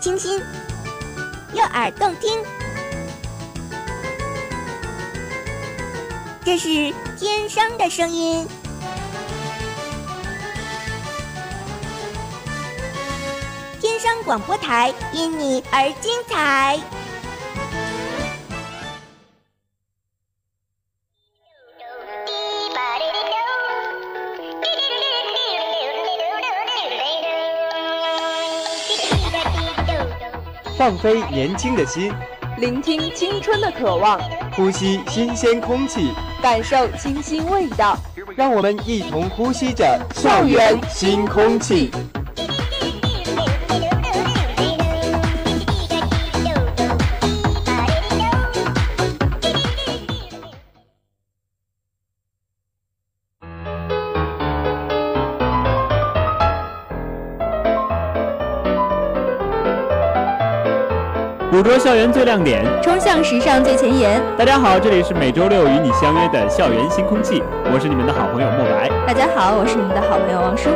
清新，悦耳动听，这是天生的声音。天生广播台因你而精彩。放飞年轻的心，聆听青春的渴望，呼吸新鲜空气，感受清新味道。让我们一同呼吸着校园新空气。捕捉校园最亮点，冲向时尚最前沿。大家好，这里是每周六与你相约的校园新空气，我是你们的好朋友莫白。大家好，我是你们的好朋友王叔。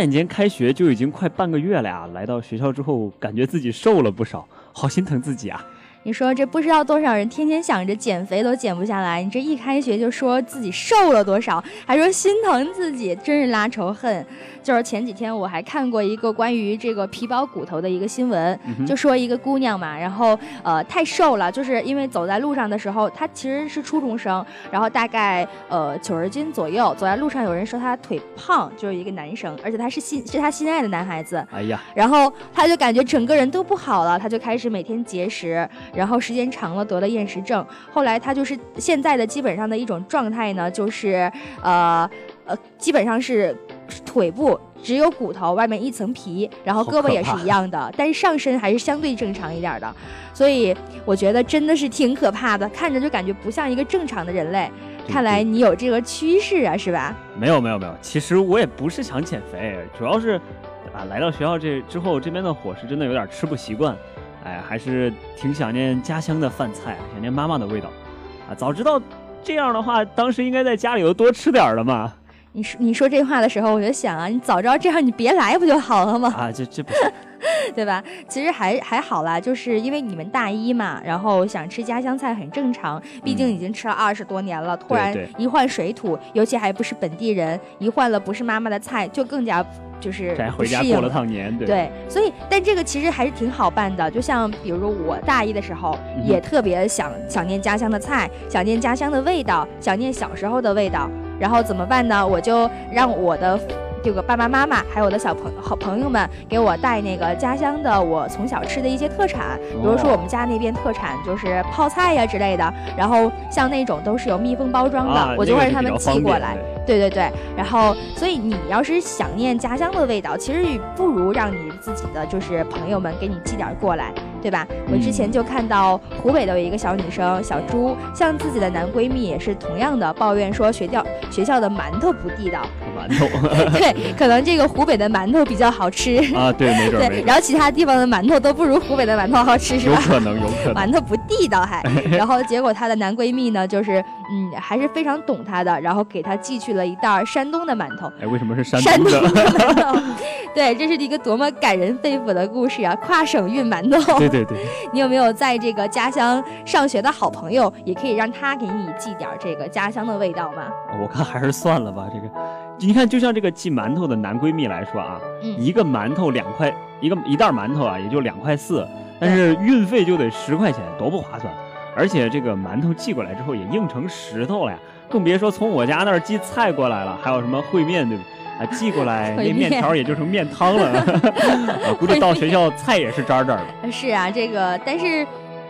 眼间开学就已经快半个月了呀！来到学校之后，感觉自己瘦了不少，好心疼自己啊！你说这不知道多少人天天想着减肥都减不下来，你这一开学就说自己瘦了多少，还说心疼自己，真是拉仇恨。就是前几天我还看过一个关于这个皮包骨头的一个新闻，就说一个姑娘嘛，然后呃太瘦了，就是因为走在路上的时候，她其实是初中生，然后大概呃九十斤左右，走在路上有人说她腿胖，就是一个男生，而且他是心是他心爱的男孩子，哎呀，然后他就感觉整个人都不好了，他就开始每天节食，然后时间长了得了厌食症，后来他就是现在的基本上的一种状态呢，就是呃呃基本上是腿部。只有骨头，外面一层皮，然后胳膊也是一样的，但是上身还是相对正常一点的，所以我觉得真的是挺可怕的，看着就感觉不像一个正常的人类。看来你有这个趋势啊，是吧？没有没有没有，其实我也不是想减肥，主要是啊来到学校这之后，这边的伙食真的有点吃不习惯，哎，还是挺想念家乡的饭菜，想念妈妈的味道啊。早知道这样的话，当时应该在家里头多吃点的嘛。你说你说这话的时候，我就想啊，你早知道这样，你别来不就好了吗？啊，这这不行。对吧？其实还还好啦，就是因为你们大一嘛，然后想吃家乡菜很正常，毕竟已经吃了二十多年了，突然一换水土，尤其还不是本地人，一换了不是妈妈的菜，就更加就是回家过了趟年，对对，所以但这个其实还是挺好办的。就像比如我大一的时候，嗯也特别想想念家乡的菜，想念家乡的味道，想念小时候的味道。然后怎么办呢？我就让我的这个爸爸妈妈还有我的小朋好朋友们给我带那个家乡的我从小吃的一些特产，比如说我们家那边特产就是泡菜呀之类的。然后像那种都是有密封包装的，啊我就会让他们寄过来。对对对对，然后所以你要是想念家乡的味道，其实不如让你自己的就是朋友们给你寄点儿过来，对吧？我之前就看到湖北的有一个小女生小朱，向自己的男闺蜜也是同样的抱怨说学校学校的馒头不地道，馒头 对，可能这个湖北的馒头比较好吃，啊，对，没准对，然后其他地方的馒头都不如湖北的馒头好吃，是吧？有可能，有可能。馒头不地道还，然后结果她的男闺蜜呢，就是嗯，还是非常懂她的，然后给她寄去了一袋儿山东的馒头。哎，为什么是山山东东的？的馒头，对，这是一个多么感人肺腑的故事啊！跨省运馒头，对对对，你有没有在这个家乡上学的好朋友，也可以让他给你寄点这个家乡的味道吗？我看还是算了吧。这个，你看，就像这个寄馒头的男闺蜜来说啊，嗯一个馒头两块，一个一袋馒头啊，也就两块四，但是运费就得十块钱，多不划算。而且这个馒头寄过来之后也硬成石头了呀，更别说从我家那儿寄菜过来了，还有什么烩面，对不对？啊，寄过来 那面面条也就成面汤了，我 估计到学校菜也是渣渣了。是啊，这个但是。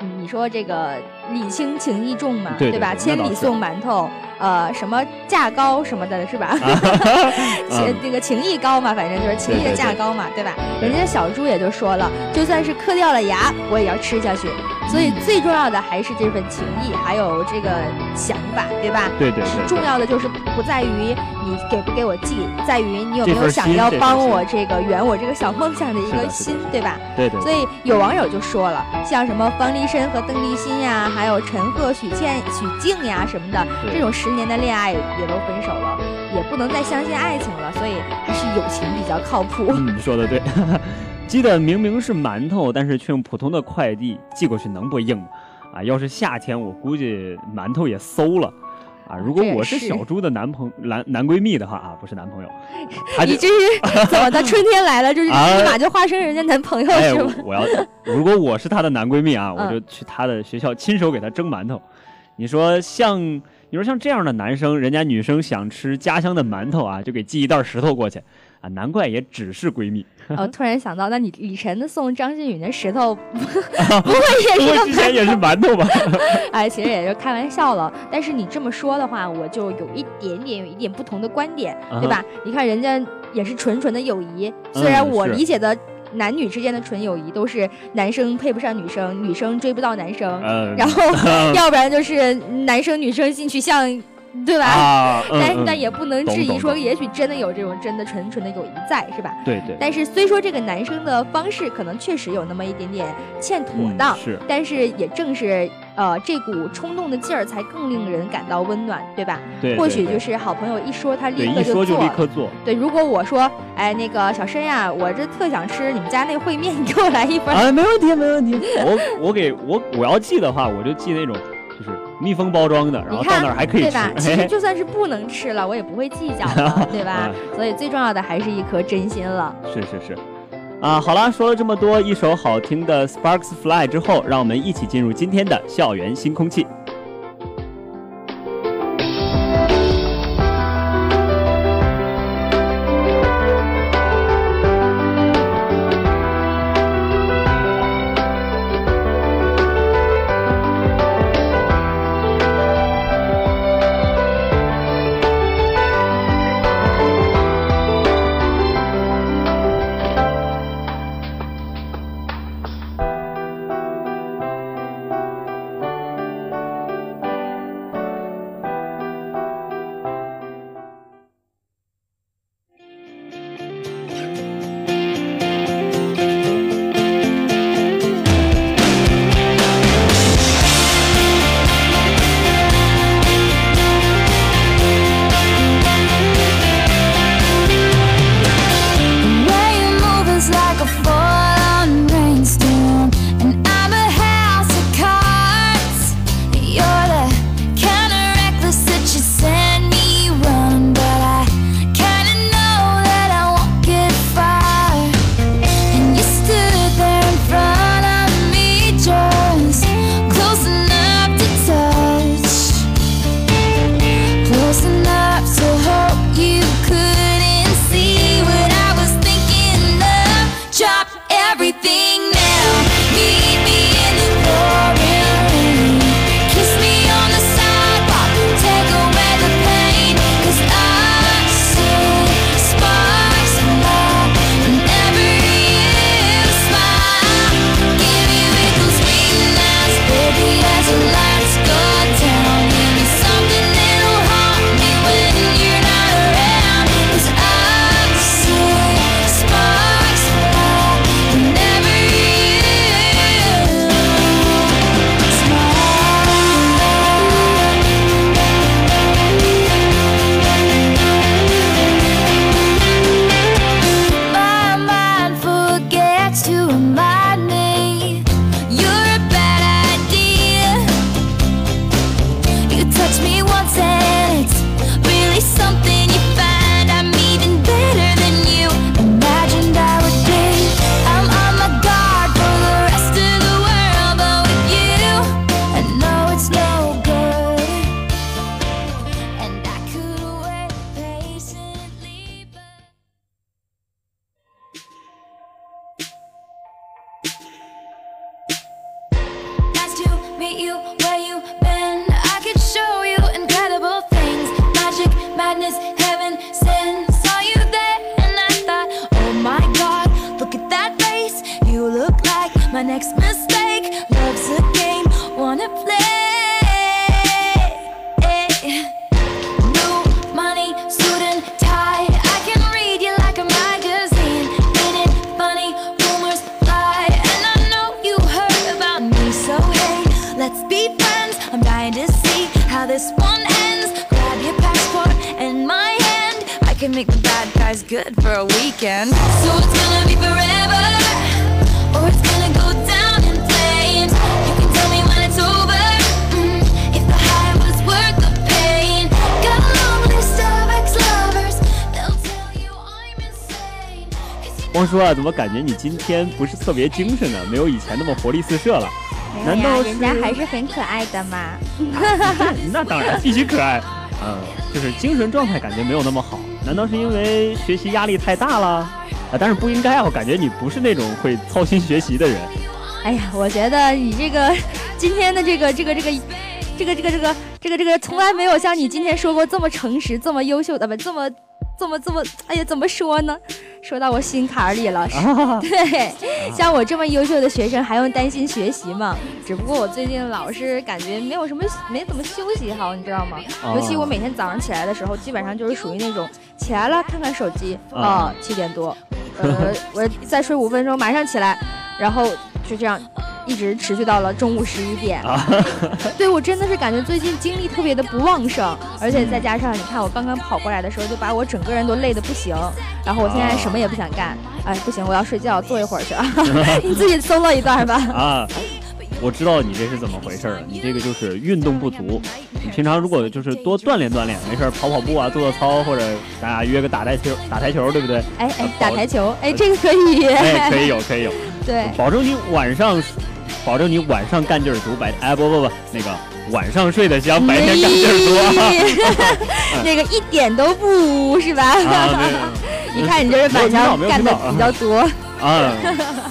嗯你说这个礼轻情意重嘛，对对吧？千里送馒头，呃，什么价高什么的，是吧？情这个情谊高嘛，反正就是情谊的价高嘛，对吧？人家小猪也就说了，就算是磕掉了牙，我也要吃下去。所以最重要的还是这份情谊，还有这个想法，对吧？对对对，重要的就是不在于你给不给我寄，在于你有没有想要帮我这个圆我这个小梦想的一个心，对吧？对对所以有网友就说了，像什么方力申和邓丽欣呀，还有陈赫、许倩、许静呀什么的，这种十年的恋爱也都分手了，也不能再相信爱情了，所以还是友情比较靠谱。嗯，你说的对。寄的明明是馒头，但是却用普通的快递寄过去，能不硬吗？啊，要是夏天，我估计馒头也馊了。啊，如果我是是小猪的男朋男男闺蜜的话啊，不是男朋友，你这是怎么的？春天来了，就是 啊立马就化身人家男朋友哎，是吗？我要如果我是她的男闺蜜啊，我嗯就去她的学校亲手给她蒸馒头。你说像你说像这样的男生，人家女生想吃家乡的馒头啊，就给寄一袋石头过去啊，难怪也只是闺蜜。哦突然想到，那你李晨送张馨予那石头，不会也是个过之前也是馒头吧？哎，其实也就开玩笑了。但是你这么说的话，我就有一点点有一点不同的观点，对吧？你看人家也是纯纯的友谊，虽然我理解的男女之间的纯友谊都是男生配不上女生，女生追不到男生，呃，然后 要不然就是男生女生性取向，对吧？啊，嗯但嗯但也不能质疑说，也许真的有这种真的纯纯的友谊在，是吧？对对，但是虽说这个男生的方式可能确实有那么一点点欠妥嗯当，是但是也正是呃这股冲动的劲儿，才更令人感到温暖，对吧？对，或许就是好朋友一说，他立刻就做了。立刻做，对，如果我说，哎，那个小申呀，我这特想吃你们家那烩面，你给我来一份儿。啊，没问题没问题。我我给我我要寄的话，我就寄那种就是密封包装的，然后到那儿还可以吃对吧？其实就算是不能吃了，我也不会计较的，对吧？嗯所以最重要的还是一颗真心了。是是是，啊，好啦，说了这么多，一首好听的 Sparks Fly 之后，让我们一起进入今天的校园新空气。Magic, madness, heaven, sin. Saw you there and I thought, oh my god, look at that face. You look like my next mistake. Weekend. So it's gonna be forever, or it's gonna go down in flames. You can tell me when it's over. mm, if the high was worth the pain. Got a long list of ex-lovers. They'll tell you I'm insane. 'Cause you 汪叔啊，怎么感觉你今天不是特别精神呢？没有以前那么活力四射了？难道，人家还是很可爱的嘛。那当然必须可爱，嗯，就是精神状态感觉没有那么好。难道是因为学习压力太大了？啊，但是不应该啊，我感觉你不是那种会操心学习的人。哎呀，我觉得你这个今天的这个这个这个这个这个这个这个这个从来没有像你今天说过这么诚实、这么优秀的，不这么这么这么，哎呀，怎么说呢？说到我心坎里了。啊，对，像我这么优秀的学生还用担心学习吗？只不过我最近老是感觉没有什么没怎么休息好，你知道吗？哦尤其我每天早上起来的时候，基本上就是属于那种起来了看看手机啊啊，七点多，呃，我再睡五分钟马上起来，然后就这样。一直持续到了中午十一点，啊 对我真的是感觉最近精力特别的不旺盛，而且再加上你看我刚刚跑过来的时候，就把我整个人都累得不行，然后我现在什么也不想干，哎，不行，我要睡觉，坐一会儿去啊，你自己 solo 一段吧。啊，我知道你这是怎么回事了，你这个就是运动不足。你平常如果就是多锻炼锻炼，没事儿跑跑步啊，做做操，或者咱俩约个打台球，打台球，对不对？哎哎，打台球，哎，这个可以，哎，可以有，可以有，对，保证你晚上，保证你晚上干劲儿足，白哎不不不，那个晚上睡得香，白天干劲儿多。那个一点都不污是吧？啊，对，一看你就是晚上干的比较多，啊。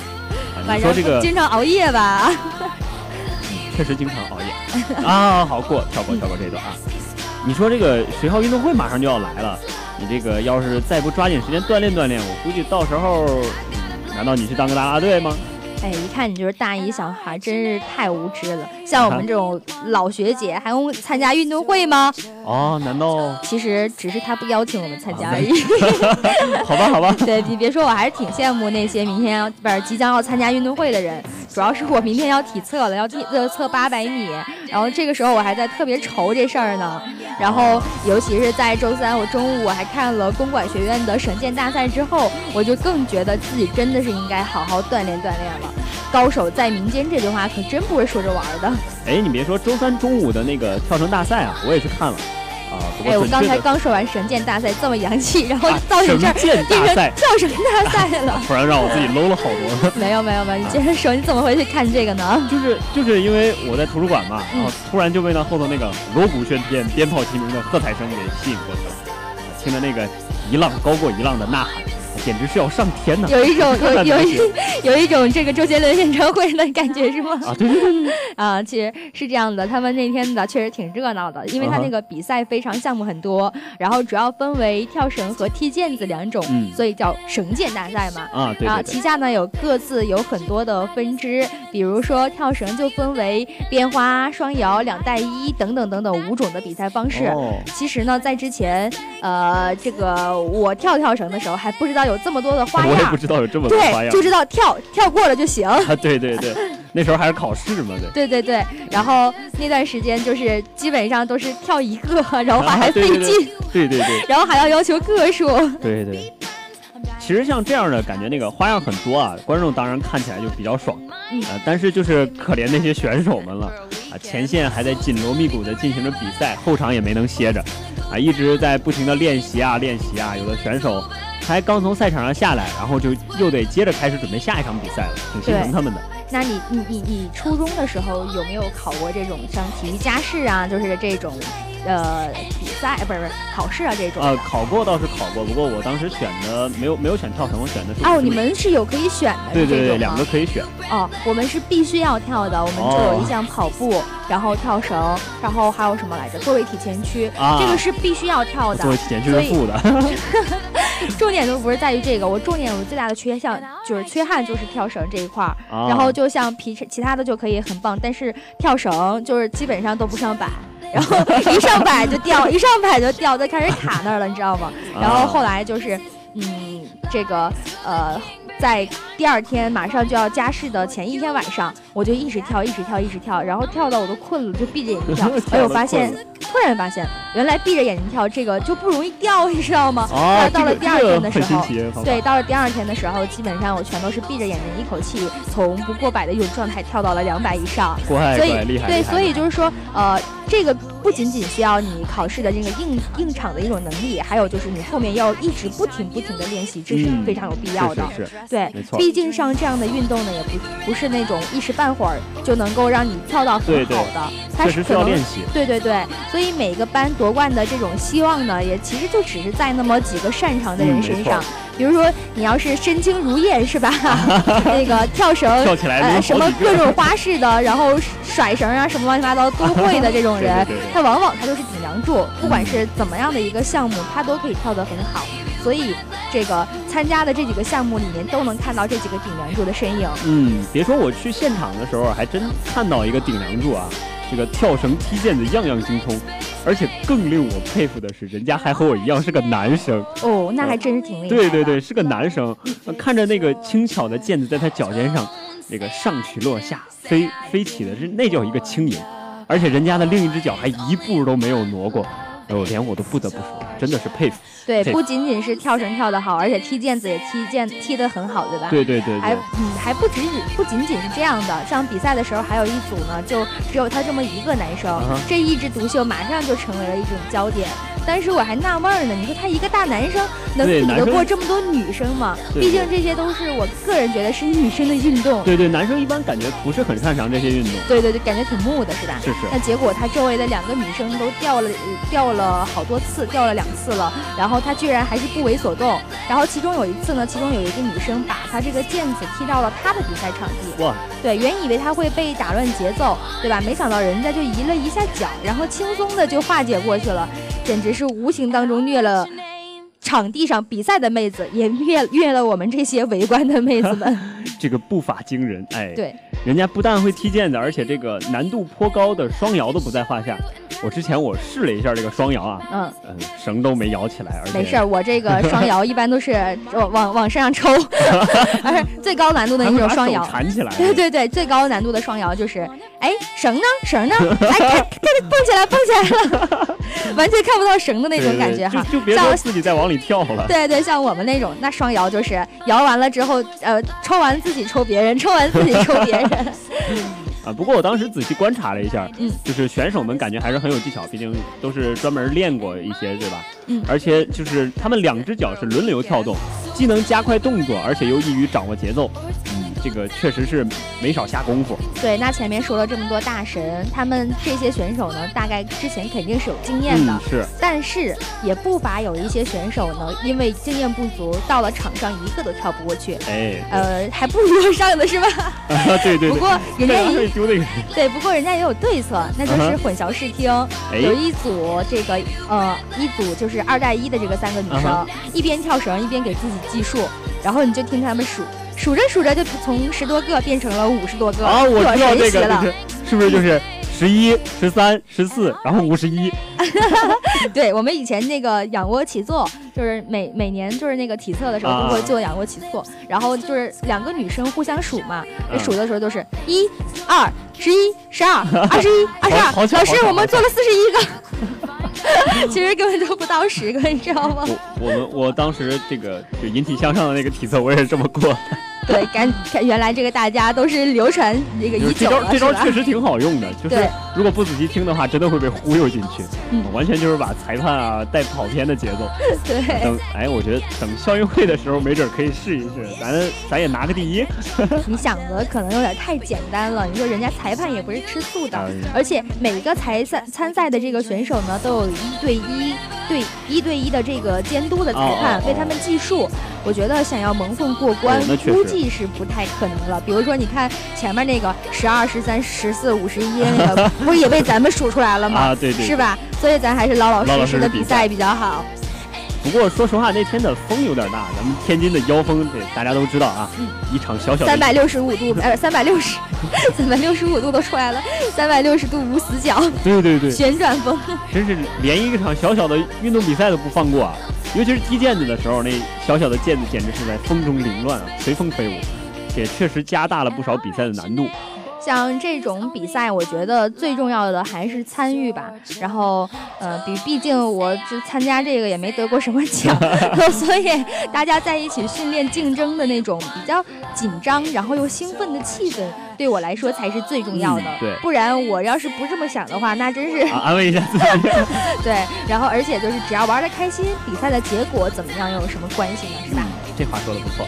晚上这个经常熬夜吧？确实经常熬夜啊，好过跳过跳过这段啊。你说这个学校运动会马上就要来了，你这个要是再不抓紧时间锻炼锻炼，我估计到时候，嗯难道你去当个啦啦队吗？哎，一看你就是大一小孩，真是太无知了。像我们这种老学姐，还用参加运动会吗？哦，难道？其实只是他不邀请我们参加而已。好吧，好吧。对你别说，我还是挺羡慕那些明天要不是即将要参加运动会的人。主要是我明天要体测了，要体测测八百米，然后这个时候我还在特别愁这事儿呢。然后尤其是在周三，我中午我还看了公管学院的省建大赛之后，我就更觉得自己真的是应该好好锻炼锻炼了。高手在民间这句话可真不是说着玩的。哎，你别说，周三中午的那个跳绳大赛啊，我也去看了。啊，哎，我刚才刚说完神剑大赛这么洋气，然后到你这儿变成跳绳大赛了，突然让我自己 low 了好多。没有没有没有，你接着说，你怎么会去看这个呢？就是就是因为我在图书馆嘛，然后突然就被那后头那个锣鼓喧天、鞭炮齐鸣的喝彩声给吸引过去了，听着那个一浪高过一浪的呐喊。简直是要上天呐！有一种 有有一 有一种这个周杰伦演唱会的感觉是吗？啊，对对对对 啊，其实是这样的，他们那天的确实挺热闹的，因为他那个比赛非常项目很多，然后主要分为跳绳和踢毽子两种，嗯、所以叫绳毽大赛嘛。啊，对,对,对。然后旗下呢有各自有很多的分支，比如说跳绳就分为编花、双摇、两带一等等等等五种的比赛方式。哦、其实呢，在之前，呃，这个我跳跳绳的时候还不知道有这么多的花样，我也不知道有这么多花样，对，就知道跳跳过了就行。啊，对对对，那时候还是考试嘛，对。对对对，然后那段时间就是基本上都是跳一个，然后还费劲，对对对，然后还要要求个数，对对。其实像这样的感觉，那个花样很多啊，观众当然看起来就比较爽，嗯、啊，但是就是可怜那些选手们了，啊，前线还在紧锣密鼓的进行着比赛，后场也没能歇着，啊，一直在不停的练习啊练习啊，有的选手才刚从赛场上下来，然后就又得接着开始准备下一场比赛了，挺心疼他们的。那你你你你初中的时候有没有考过这种像体育加试啊，就是这种呃比赛，不是不是考试啊这种的？啊，考过倒是考过，不过我当时选的没有没有选跳绳，我选的是哦，你们是有可以选的，对对对，两个可以选。哦，我们是必须要跳的，我们就有一项跑步，然后跳绳，然后还有什么来着？坐位体前屈，啊这个是必须要跳的坐位体前屈是负的，重点都不是在于这个，我重点我最大的缺项就是缺憾就是跳绳这一块儿。啊然后就像皮其他的就可以很棒，但是跳绳就是基本上都不上摆。然后一上摆就掉，一上摆就掉，就开始卡那儿了，你知道吗？然后后来就是，嗯，这个呃，在第二天马上就要加试的前一天晚上，我就一直跳，一直跳，一直跳，然后跳到我都困了，就闭着眼睛跳。哎，我发现，突然发现，原来闭着眼睛跳这个就不容易掉，你知道吗？啊，到了第二天的时候对，到了第二天的时候，基本上我全都是闭着眼睛，一口气从不过百的一种状态跳到了两百以上。所以对，所以就是说，呃，这个不仅仅需要你考试的这个硬硬场的一种能力，还有就是你后面要一直不停不停的练习，这是嗯非常有必要的。对毕竟上这样的运动呢，也不不是那种一时半会儿就能够让你跳到很好的，它是可能需要练习。对对对，所以每个班夺冠的这种希望呢，也其实就只是在那么几个擅长的人身上。比如说，你要是身轻如燕是吧？那个跳绳，跳起来呃，什么各种花式的，然后甩绳啊，什么乱七八糟都会的这种人 对对对对，他往往他就是顶梁柱，不管是怎么样的一个项目，他都可以跳得很好。所以，这个参加的这几个项目里面，都能看到这几个顶梁柱的身影。嗯，别说我去现场的时候，还真看到一个顶梁柱啊，这个跳绳、踢毽子样样精通，而且更令我佩服的是，人家还和我一样是个男生。哦，那还真是挺厉害的。对对对，是个男生，呃看着那个轻巧的毽子在他脚尖上，那个上起落下飞飞起的，是那叫一个轻盈，而且人家的另一只脚还一步都没有挪过，哎呦，连我都不得不说，真的是佩服。对，不仅仅是跳绳跳得好，而且踢毽子也踢毽踢得很好，对吧？对对对还，嗯，还不只是不仅仅是这样的，像比赛的时候，还有一组呢，就只有他这么一个男生，这一枝独秀马上就成为了一种焦点。但是我还纳闷儿呢，你说他一个大男生能比得过这么多女生吗？毕竟这些都是我个人觉得是女生的运动。对对，男生一般感觉不是很擅长这些运动。对对对，感觉挺木的是吧？是是那结果他周围的两个女生都掉了，呃掉了好多次，掉了两次了，然后他居然还是不为所动。然后其中有一次呢，其中有一个女生把他这个毽子踢到了他的比赛场地。哇，对，原以为他会被打乱节奏，对吧？没想到人家就移了一下脚，然后轻松的就化解过去了，简直是无形当中虐了场地上比赛的妹子，也虐虐了我们这些围观的妹子们。这个步伐惊人，哎，对，人家不但会踢毽子，而且这个难度颇高的双摇都不在话下。我之前我试了一下这个双摇啊，嗯。嗯，绳都没摇起来，而且没事儿，我这个双摇一般都是 往往往身上抽，而且最高难度的那种双摇。缠起来。对对对，最高难度的双摇就是，哎，绳呢？绳呢？哎，看，看，蹦起来，蹦起来了，完全看不到绳的那种感觉哈。就就别自己再往里跳了。对对，像我们那种，那双摇就是摇完了之后，呃，抽完自己抽别人，抽完自己抽别人。啊，不过我当时仔细观察了一下，嗯就是选手们感觉还是很有技巧，毕竟都是专门练过一些，对吧？嗯而且就是他们两只脚是轮流跳动，既能加快动作，而且又易于掌握节奏。嗯，这个确实是没少下功夫。对，那前面说了这么多大神，他们这些选手呢，大概之前肯定是有经验的。嗯，是，但是也不乏有一些选手呢，因为经验不足，到了场上一个都跳不过去，哎，呃，还不如上的是吧？对对对。不过人家也丢那个，对，不过人家也有对策，那就嗯是混淆视听。哎有一组这个呃，一组就是二带一的这个三个女生，嗯一边跳绳一边给自己计数，然后你就听他们数，数着数着就从十多个变成了五十多个，啊，我可知道这个，了就。是是不是就是十一、十三、十四，然后五十一？对我们以前那个仰卧起坐，就是每每年就是那个体测的时候啊都会做仰卧起坐，然后就是两个女生互相数嘛，嗯数的时候都是一、二、十一、十二、二十一、二十二。老师我们做了四十一个，其实根本就不到十个，你知道吗？我我们我当时这个就引体向上的那个体测，我也是这么过的。对，感感原来这个大家都是流传这个就是已久了，这招这招确实挺好用的，就是如果不仔细听的话，真的会被忽悠进去，嗯完全就是把裁判啊带跑偏的节奏。对。等哎，我觉得等校运会的时候，没准可以试一试，咱咱也拿个第一。你想的可能有点太简单了。你说人家裁判也不是吃素的，嗯而且每一个裁赛参赛的这个选手呢，都有一对一对一对一的这个监督的裁判为他们计数。我觉得想要蒙混过关估计是不太可能了。比如说，你看前面那个十二、十三、十四、五十一那个，不是也被咱们数出来了吗？啊对对是吧？所以咱还是老老实实的比赛比较好。不过说实话，那天的风有点大，咱们天津的妖风，这大家都知道啊。一场小小的三百六十五度，呃，三百六十，三百六十五度都出来了，三百六十度无死角，对对对，旋转风。真是连一场小小的运动比赛都不放过啊！尤其是踢毽子的时候，那小小的毽子简直是在风中凌乱啊，随风飞舞，也确实加大了不少比赛的难度。像这种比赛，我觉得最重要的还是参与吧。然后，呃，比毕竟我就参加这个也没得过什么奖，所以大家在一起训练竞争的那种比较紧张，然后又兴奋的气氛，对我来说才是最重要的。嗯对不然我要是不这么想的话，那真是、啊，安慰一下自己。对。然后，而且就是只要玩的开心，比赛的结果怎么样又有什么关系呢？是吧？这话说的不错。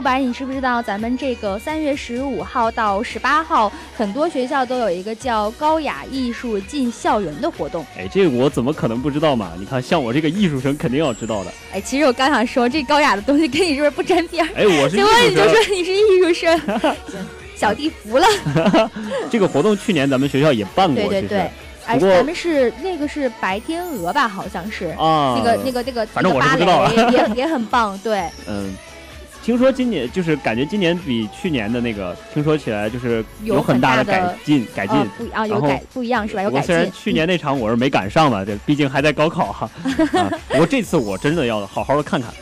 莫白，你知不知道咱们这个三月十五号到十八号，很多学校都有一个叫“高雅艺术进校园”的活动。哎，这个我怎么可能不知道嘛？你看，像我这个艺术生，肯定要知道的。哎，其实我刚想说，这高雅的东西跟你是不是不沾边儿？哎，我是艺结果你就。说你是艺术生，行 小弟服了。这个活动去年咱们学校也办过，对对对，哎，咱们是那个是白天鹅吧？好像是。啊，那个、那个、那个，反正我知道蕾也也很棒，对，嗯，听说今年就是感觉今年比去年的那个，听说起来就是有很大的改进改进。呃，不啊，有改不一样是吧？有改不过虽然。去年那场我是没赶上吧，这毕竟还在高考哈。啊，不过这次我真的要好好的看看。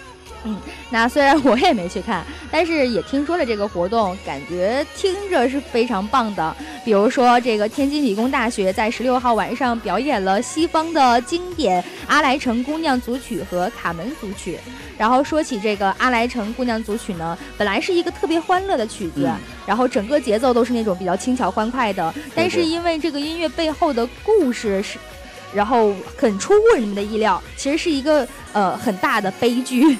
那虽然我也没去看，但是也听说了这个活动，感觉听着是非常棒的。比如说，这个天津理工大学在十六号晚上表演了西方的经典《阿莱城姑娘组曲》和《卡门组曲》。然后说起这个《阿莱城姑娘组曲》呢，本来是一个特别欢乐的曲子，嗯然后整个节奏都是那种比较轻巧欢快的。但是因为这个音乐背后的故事是。然后很出乎人们的意料，其实是一个呃很大的悲剧。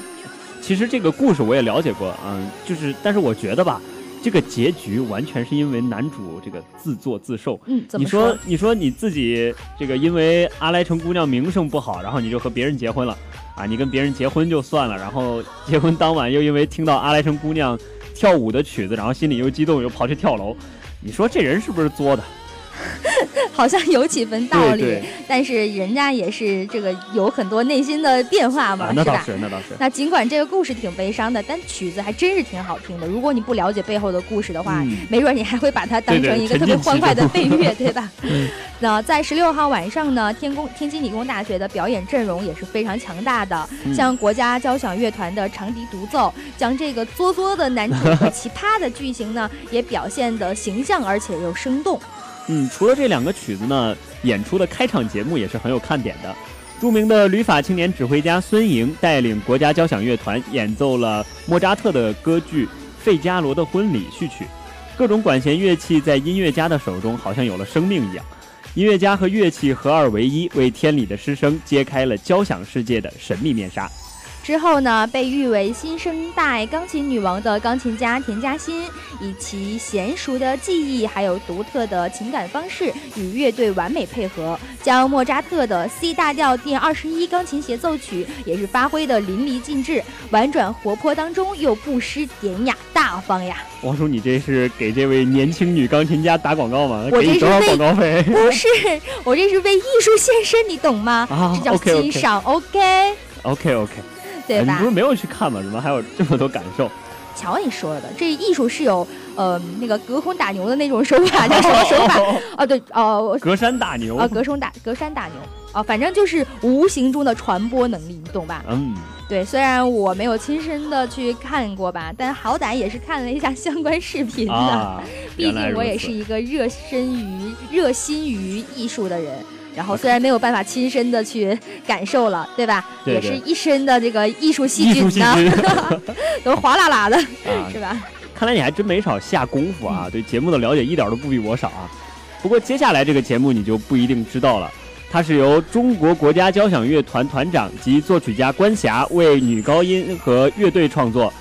其实这个故事我也了解过，嗯，就是但是我觉得吧，这个结局完全是因为男主这个自作自受。嗯，怎么你说，你说你自己这个因为阿莱城姑娘名声不好，然后你就和别人结婚了啊？你跟别人结婚就算了，然后结婚当晚又因为听到阿莱城姑娘跳舞的曲子，然后心里又激动，又跑去跳楼。你说这人是不是作的？好像有几分道理，对对但是人家也是这个有很多内心的变化嘛，啊，那是吧？倒是，那倒是。那尽管这个故事挺悲伤的，但曲子还真是挺好听的。如果你不了解背后的故事的话，嗯没准你还会把它当成一个特别欢快的 中配乐，对吧？嗯那在十六号晚上呢，天宫天津理工大学的表演阵容也是非常强大的，嗯像国家交响乐团的长笛独奏，将这个作作的男主和奇葩的剧情呢，也表现得形象而且又生动。嗯，除了这两个曲子呢，演出的开场节目也是很有看点的。著名的旅法青年指挥家孙莹带领国家交响乐团演奏了莫扎特的歌剧《费加罗的婚礼》序曲，各种管弦乐器在音乐家的手中好像有了生命一样。音乐家和乐器合二为一，为天理的师生揭开了交响世界的神秘面纱。之后呢，被誉为新生代钢琴女王的钢琴家田嘉欣，以其娴熟的技艺还有独特的情感方式与乐队完美配合，将莫扎特的 C 大调第二十一钢琴协奏曲也是发挥的淋漓尽致，婉转活泼当中又不失典雅大方呀。王叔，你这是给这位年轻女钢琴家打广告吗？我这是广告费？不是，我这是为艺术献身，你懂吗？啊这叫欣赏，OK，OK OK，对吧你不是？没有去看吗？怎么还有这么多感受？瞧你说的，这艺术是有呃那个隔空打牛的那种手法，叫什么手法？哦，对，哦、隔山打牛。啊，隔空打隔山打牛啊，反正就是无形中的传播能力，你懂吧？嗯，对，虽然我没有亲身的去看过吧，但好歹也是看了一下相关视频的。啊，毕竟我也是一个热身于热心于艺术的人。然后虽然没有办法亲身的去感受了，对吧？对也是一身的这个艺术细菌呢，菌 都哗啦啦的，啊 是，吧？看来你还真没少下功夫啊，对节目的了解一点都不比我少啊。不过接下来这个节目你就不一定知道了，它是由中国国家交响乐团团长及作曲家关霞为女高音和乐队创作。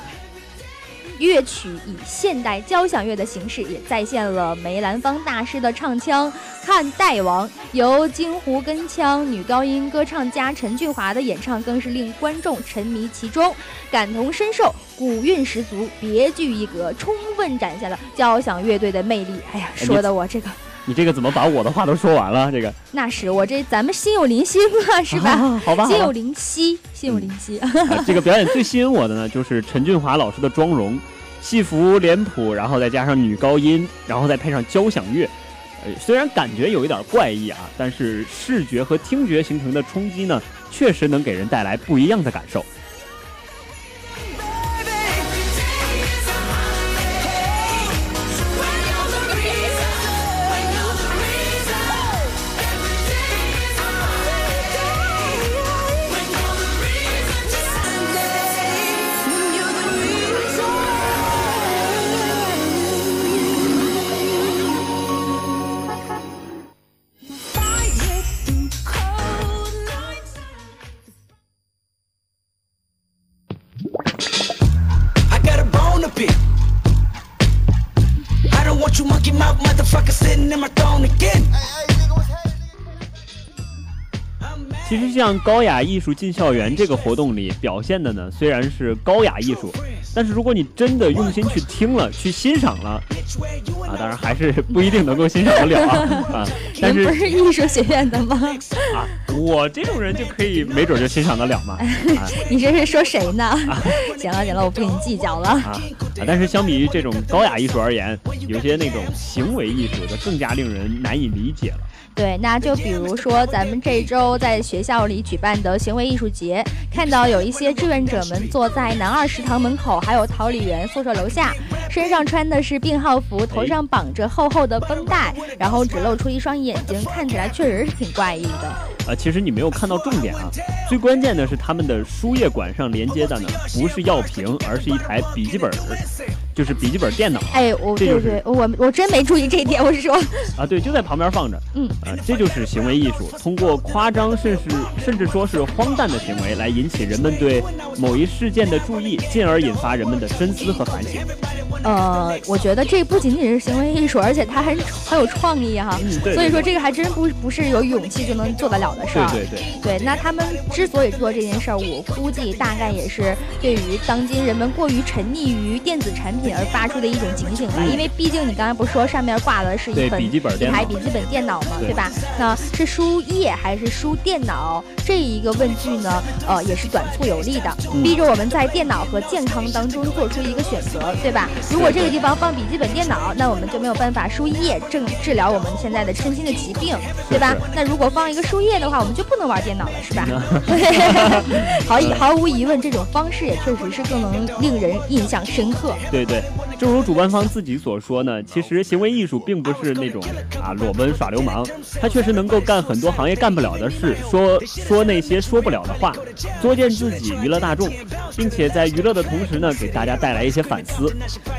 乐曲以现代交响乐的形式，也再现了梅兰芳大师的唱腔《看代王》，由京胡跟腔女高音歌唱家陈俊华的演唱，更是令观众沉迷其中，感同身受，古韵十足，别具一格，充分展现了交响乐队的魅力。哎呀，说的我这个你这个怎么把我的话都说完了？这个那是我这咱们心有灵犀嘛，是吧？啊好吧，心有。灵犀，心有灵犀。啊这个表演最吸引我的呢，就是陈俊华老师的妆容，戏服脸谱，然后再加上女高音，然后再配上交响乐。呃，虽然感觉有一点怪异啊，但是视觉和听觉形成的冲击呢，确实能给人带来不一样的感受。像高雅艺术进校园这个活动里表现的呢，虽然是高雅艺术，但是如果你真的用心去听了、去欣赏了，啊，当然还是不一定能够欣赏得了啊 啊！但是不是是艺术学院的吗？啊，我这种人就可以没准就欣赏得了嘛 啊你这是说谁呢？行了行了，我不跟你计较了。啊啊！但是相比于这种高雅艺术而言，有些那种行为艺术就更加令人难以理解了。对，那就比如说咱们这周在学校里举办的行为艺术节，看到有一些志愿者们坐在南二食堂门口，还有桃李园宿舍楼下，身上穿的是病号服，头上绑着厚厚的绷带，然后只露出一双眼睛，看起来确实是挺怪异的。啊，其实你没有看到重点啊，最关键的是他们的输液管上连接的呢，不是药瓶，而是一台笔记本儿，就是笔记本电脑。哎，我这就是对对，我我真没注意这一点，我是说，啊，对，就在旁边放着。嗯，啊，这就是行为艺术，通过夸张甚至甚至说是荒诞的行为来引起人们对某一事件的注意，进而引发人们的深思和反省。呃，我觉得这不仅仅是行为艺术，而且它还很有创意哈。嗯，对。所以说这个还真不不是有勇气就能做得了的事儿。对对对，对，那他们之所以做这件事儿，我估计大概也是对于当今人们过于沉溺于电子产品而发出的一种警醒吧。嗯因为毕竟你刚才不是说上面挂的是一本笔记本一台笔记本电脑嘛，对对吧？那是输液还是输电脑？这一个问句呢，呃，也是短促有力的，嗯逼着我们在电脑和健康当中做出一个选择，对吧？如果这个地方放笔记本电脑，那我们就没有办法输液正治疗我们现在的身心的疾病，对吧？那如果放一个输液的话，我们就不能玩电脑了，是吧？对，毫毫无疑问，这种方式也确实是更能令人印象深刻。对对，it. 正如主办方自己所说呢，其实行为艺术并不是那种啊裸奔耍流氓，它确实能够干很多行业干不了的事，说说那些说不了的话，作践自己，娱乐大众，并且在娱乐的同时呢，给大家带来一些反思。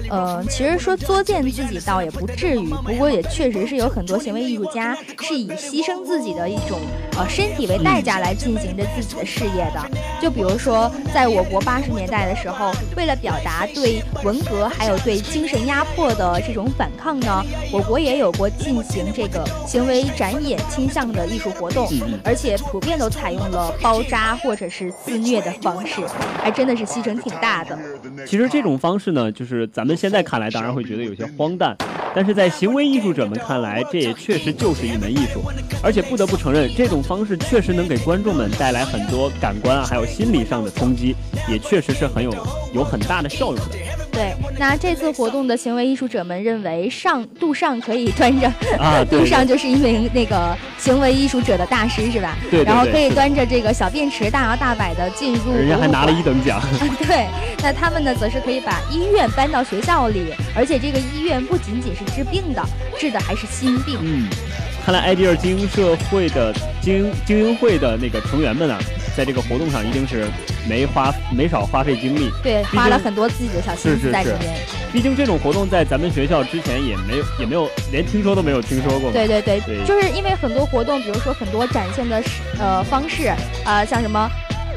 呃，其实说作践自己倒也不至于，不过也确实是有很多行为艺术家是以牺牲自己的一种呃身体为代价来进行着自己的事业的。就比如说，在我国八十年代的时候，为了表达对文革还有对精神压迫的这种反抗呢，我国也有过进行这个行为展演倾向的艺术活动，而且普遍都采用了包扎或者是自虐的方式，还真的是牺牲挺大的。其实这种方式呢，就是咱们现在看来当然会觉得有些荒诞，但是在行为艺术者们看来，这也确实就是一门艺术。而且不得不承认，这种方式确实能给观众们带来很多感官啊，还有心理上的冲击，也确实是很有有很大的效用的。对，那这次活动的行为艺术者们认为，上杜尚可以端着啊，杜尚就是一名那个行为艺术者的大师是吧？对，然后可以端着这个小便池大摇大摆的进入，人家还拿了一等奖。对，那他们呢，则是可以把医院搬到学校里，而且这个医院不仅仅是治病的，治的还是心病。嗯。看来，艾迪尔精英社会的精英精英会的那个成员们啊，在这个活动上一定是没花没少花费精力，对，花了很多自己的小心思在里面。毕竟这种活动在咱们学校之前也没有也没有连听说都没有听说过。对对对，就是因为很多活动，比如说很多展现的呃方式啊，像什么，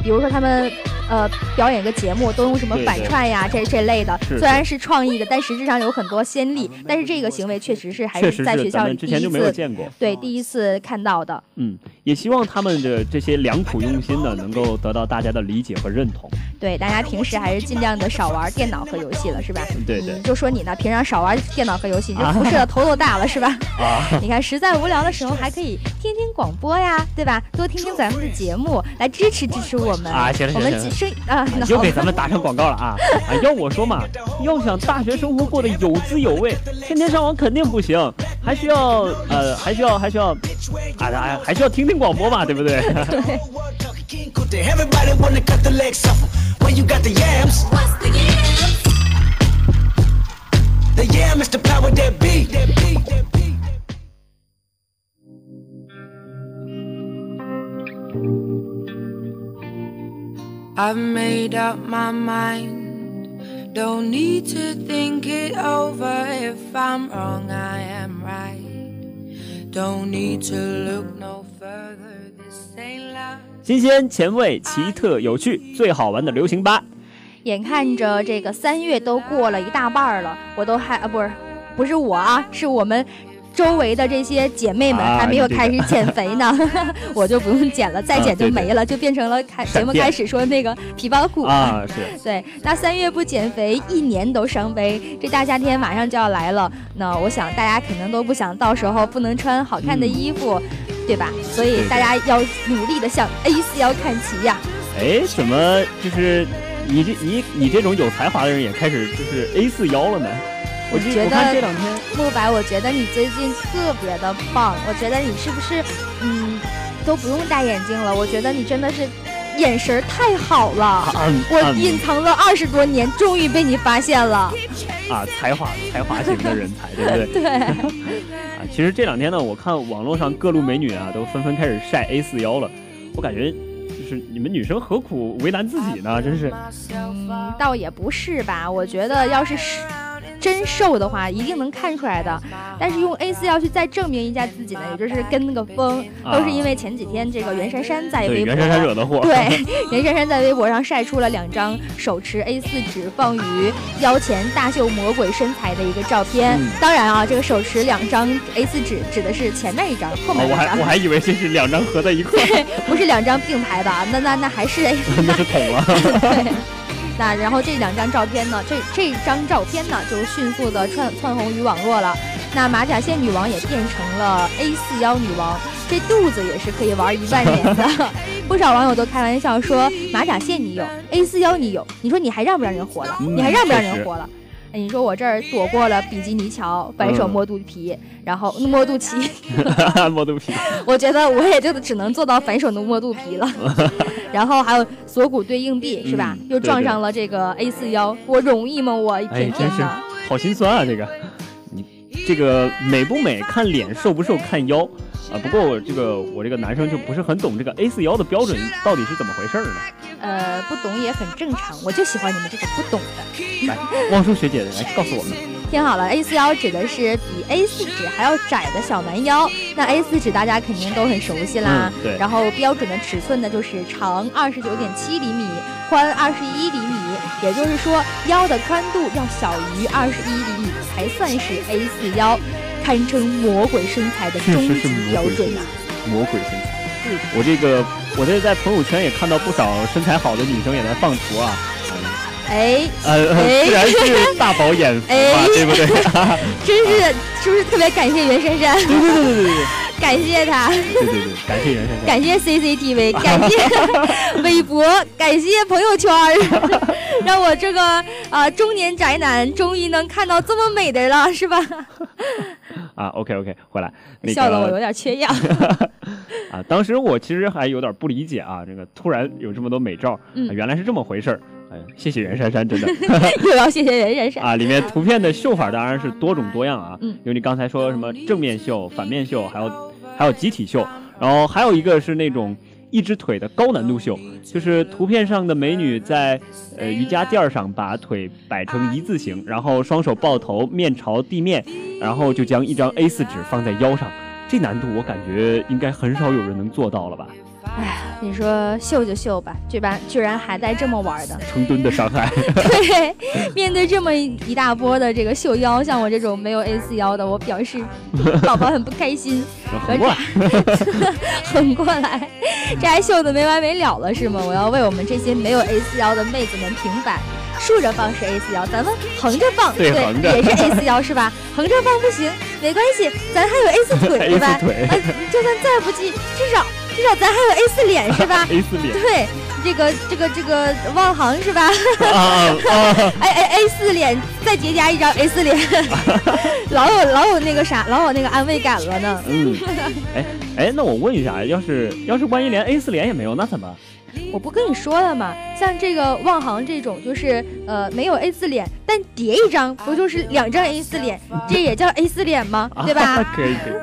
比如说他们。呃，表演个节目都用什么反串呀？这这类的，虽然是创意的，但实质上有很多先例。但是这个行为确实是还是在学校里之前就没有见过，对，第一次看到的。嗯，也希望他们的这些良苦用心呢，能够得到大家的理解和认同。对，大家平时还是尽量的少玩电脑和游戏了，是吧？对对。就说你呢，平常少玩电脑和游戏，你就辐射的头都大了，是吧？啊。你看，实在无聊的时候，还可以听听广播呀，对吧？多听听咱们的节目，来支持支持我们。啊，行了行了。我们啊。给咱们打上广告了啊！啊，要我说嘛，要想大学生活过得有滋有味，天天上网肯定不行，还需要呃，还需要还需要啊，还需要听听广播嘛，对不对 ？I've made up my mind. Don't need to think it over. If I'm wrong, I am right. Don't need to look no further. This ain't love. 新鲜、前卫、奇特、有趣，最好玩的流行吧。眼看着这个三月都过了一大半了，我都还啊，不是，不是我啊，是我们。周围的这些姐妹们还没有开始减肥呢，我就不用减了，再减就没了，就变成了开节目开始说那个皮包骨啊，是对。那三月不减肥，一年都伤悲。这大夏天马上就要来了，那我想大家可能都不想到时候不能穿好看的衣服，对吧？所以大家要努力的向 A 四腰看齐呀。哎，怎么就是你这你你这种有才华的人也开始就是 A 四腰了呢？我觉得这两天，慕白，我觉得你最近特别的棒。我觉得你是不是，嗯，都不用戴眼镜了？我觉得你真的是眼神太好了。我隐藏了二十多年，终于被你发现了。啊，才华才华型的人才，对不对？对。啊，其实这两天呢，我看网络上各路美女啊，都纷纷开始晒 A 四腰了。我感觉，就是你们女生何苦为难自己呢？真是。嗯，倒也不是吧。我觉得要是是。真瘦的话，一定能看出来的。但是用 A 四要去再证明一下自己呢，也就是跟那个风，都是因为前几天这个袁姗姗在微博，袁姗姗惹的祸。对，袁姗姗在微博上晒出了两张手持 A 四纸放于腰前大秀魔鬼身材的一个照片。当然啊，这个手持两张 A 四纸指的是前面一张，后面一张。我还我还以为这是两张合在一块。对，不是两张并排的，那那那还是 A 四。那是捅了。对。那然后这两张照片呢？这这张照片呢，就迅速的窜窜红于网络了。那马甲线女王也变成了 A 四腰女王，这肚子也是可以玩一万年的。不少网友都开玩笑说，马甲线你有，A 四腰你有，你说你还让不让人活了？你还让不让人活了？你说我这儿躲过了比基尼桥，反手摸肚皮，然后摸肚脐，摸肚皮。我觉得我也就只能做到反手能摸肚皮了。然后还有锁骨对硬币是吧？又撞上了这个 A 四腰，我容易吗？我一天天的。好心酸啊！这个，你这个美不美看脸，瘦不瘦看腰啊。不过我这个我这个男生就不是很懂这个 A 四腰的标准到底是怎么回事呢？呃，不懂也很正常，我就喜欢你们这种不懂的。来，汪叔学姐来告诉我们。听好了，A 四腰指的是比 A 四纸还要窄的小蛮腰。那 A 四纸大家肯定都很熟悉啦。嗯对然后标准的尺寸呢，就是长二十九点七厘米，宽二十一厘米，也就是说腰的宽度要小于二十一厘米才算是 A 四腰，堪称魔鬼身材的终极标准啊！材，魔鬼身材。我这个我这在朋友圈也看到不少身材好的女生也在放图啊。哎，呃，哎自然是大饱眼福嘛，哎对不对？真是是不是特别感谢袁姗姗？对对对对对对感谢他。对对对，感谢袁姗姗。感谢 CCTV，感谢微博，感谢朋友圈，让我这个啊、呃中年宅男终于能看到这么美的了，是吧？啊，OK OK，回来，那个笑得我有点缺氧。啊，当时我其实还有点不理解啊，这个突然有这么多美照，原来是这么回事儿。哎呀，谢谢袁姗姗，真的 又要谢谢袁姗姗。啊！里面图片的绣法当然是多种多样啊，嗯因为你刚才说什么正面绣、反面绣，还有还有集体绣，然后还有一个是那种一只腿的高难度绣，就是图片上的美女在呃瑜伽垫上把腿摆成一字形，然后双手抱头，面朝地面，然后就将一张 A4 纸放在腰上。这难度我感觉应该很少有人能做到了吧？哎，你说秀就秀吧，居然居然还带这么玩的。成吨的伤害。对，面对这么一大波的这个秀腰，像我这种没有 A 四腰的，我表示 宝宝很不开心。很过来，横过来，这还秀的没完没了了是吗？我要为我们这些没有 A 四腰的妹子们平反。竖着放是 A 四腰，咱们横着放，对也是 A 四腰是吧？横着放不行，没关系，咱还有 A 四腿对吧？A4 腿呃，就算再不济，至少至少咱还有 A 四脸是吧？A 四脸对，这个这个这个望航是吧？啊啊！哎哎 A 四脸再叠加一张 A 四脸，老有老有那个啥，老有那个安慰感了呢。嗯，哎哎，那我问一下，要是要是万一连 A 四脸也没有，那怎么？我不跟你说了吗？像这个望航这种，就是呃没有 A 四脸，但叠一张，不就是两张 A 四脸？这也叫 A 四脸吗？对吧？啊可以可以。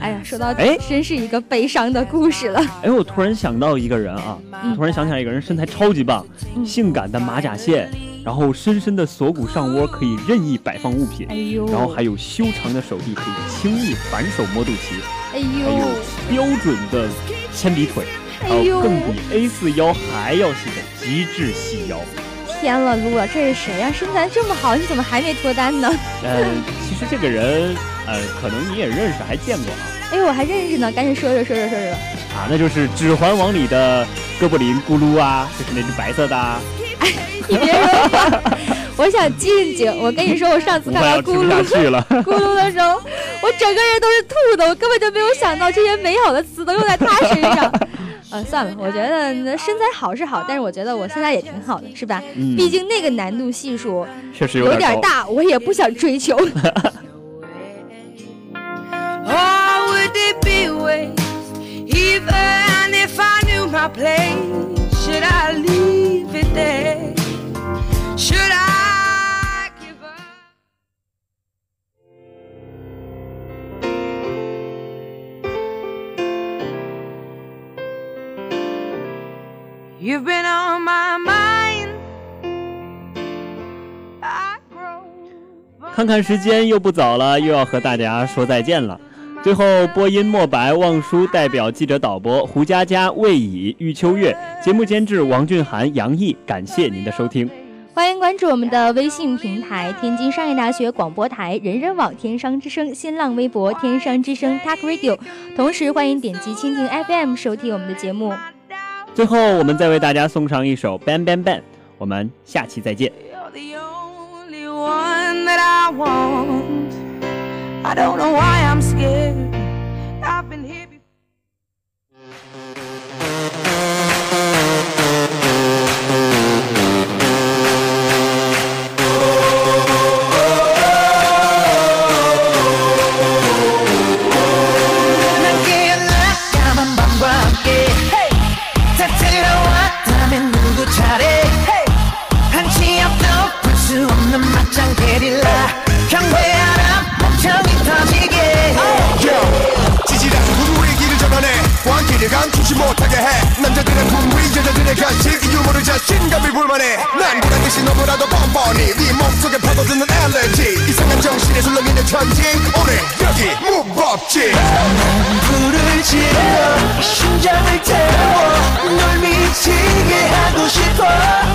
哎呀，说到哎底，真是一个悲伤的故事了。哎，我突然想到一个人啊，突然想起来一个人，身材超级棒，嗯性感的马甲线，然后深深的锁骨上窝可以任意摆放物品哎，呦，然后还有修长的手臂可以轻易反手摸肚脐，哎还有呦，标准的铅笔腿，还有哎呦更比 A 4腰还要细的极致细腰。天了噜了，这是谁呀、身材这么好，你怎么还没脱单呢？呃，其实这个人，呃，可能你也认识，还见过啊。哎呦，我还认识呢，赶紧说说说说说说。啊，那就是《指环王》里的哥布林咕噜啊，就是那只白色的、啊。你别说话，我想静静。我跟你说，我上次看到咕噜去了。咕噜的时候，我整个人都是吐的，我根本就没有想到这些美好的词都用在他身上。呃，算了，我觉得那身材好是好，但是我觉得我现在也挺好的，是吧？嗯毕竟那个难度系数确实有点大，我也不想追求。You've been on my mind. I grow. 看看时间又不早了，又要和大家说再见了。最后，播音莫白、望舒代表记者导播胡佳佳、魏乙、玉秋月，节目监制王俊涵、杨毅，感谢您的收听。欢迎关注我们的微信平台“天津商业大学广播台”、人人网“天商之声”、新浪微博“天商之声 Talk Radio”，同时欢迎点击蜻蜓 FM 收听我们的节目。最后，我们再为大家送上一首《Bang Bang Bang》，我们下期再见。You're the only one that I want. I don't know why I'm scared. I've been 남자들은 분위 여자들의 간식 유머를 자신감이 불만해. 난 그런 듯이 너무나도 뻔뻔히 네 몸속에 파고드는 알레르기. 이상한 정신에 술렁이는 천지. 오늘 여기 무법지. 난 불을 지어 심장을 태워 널 미치게 하고 싶어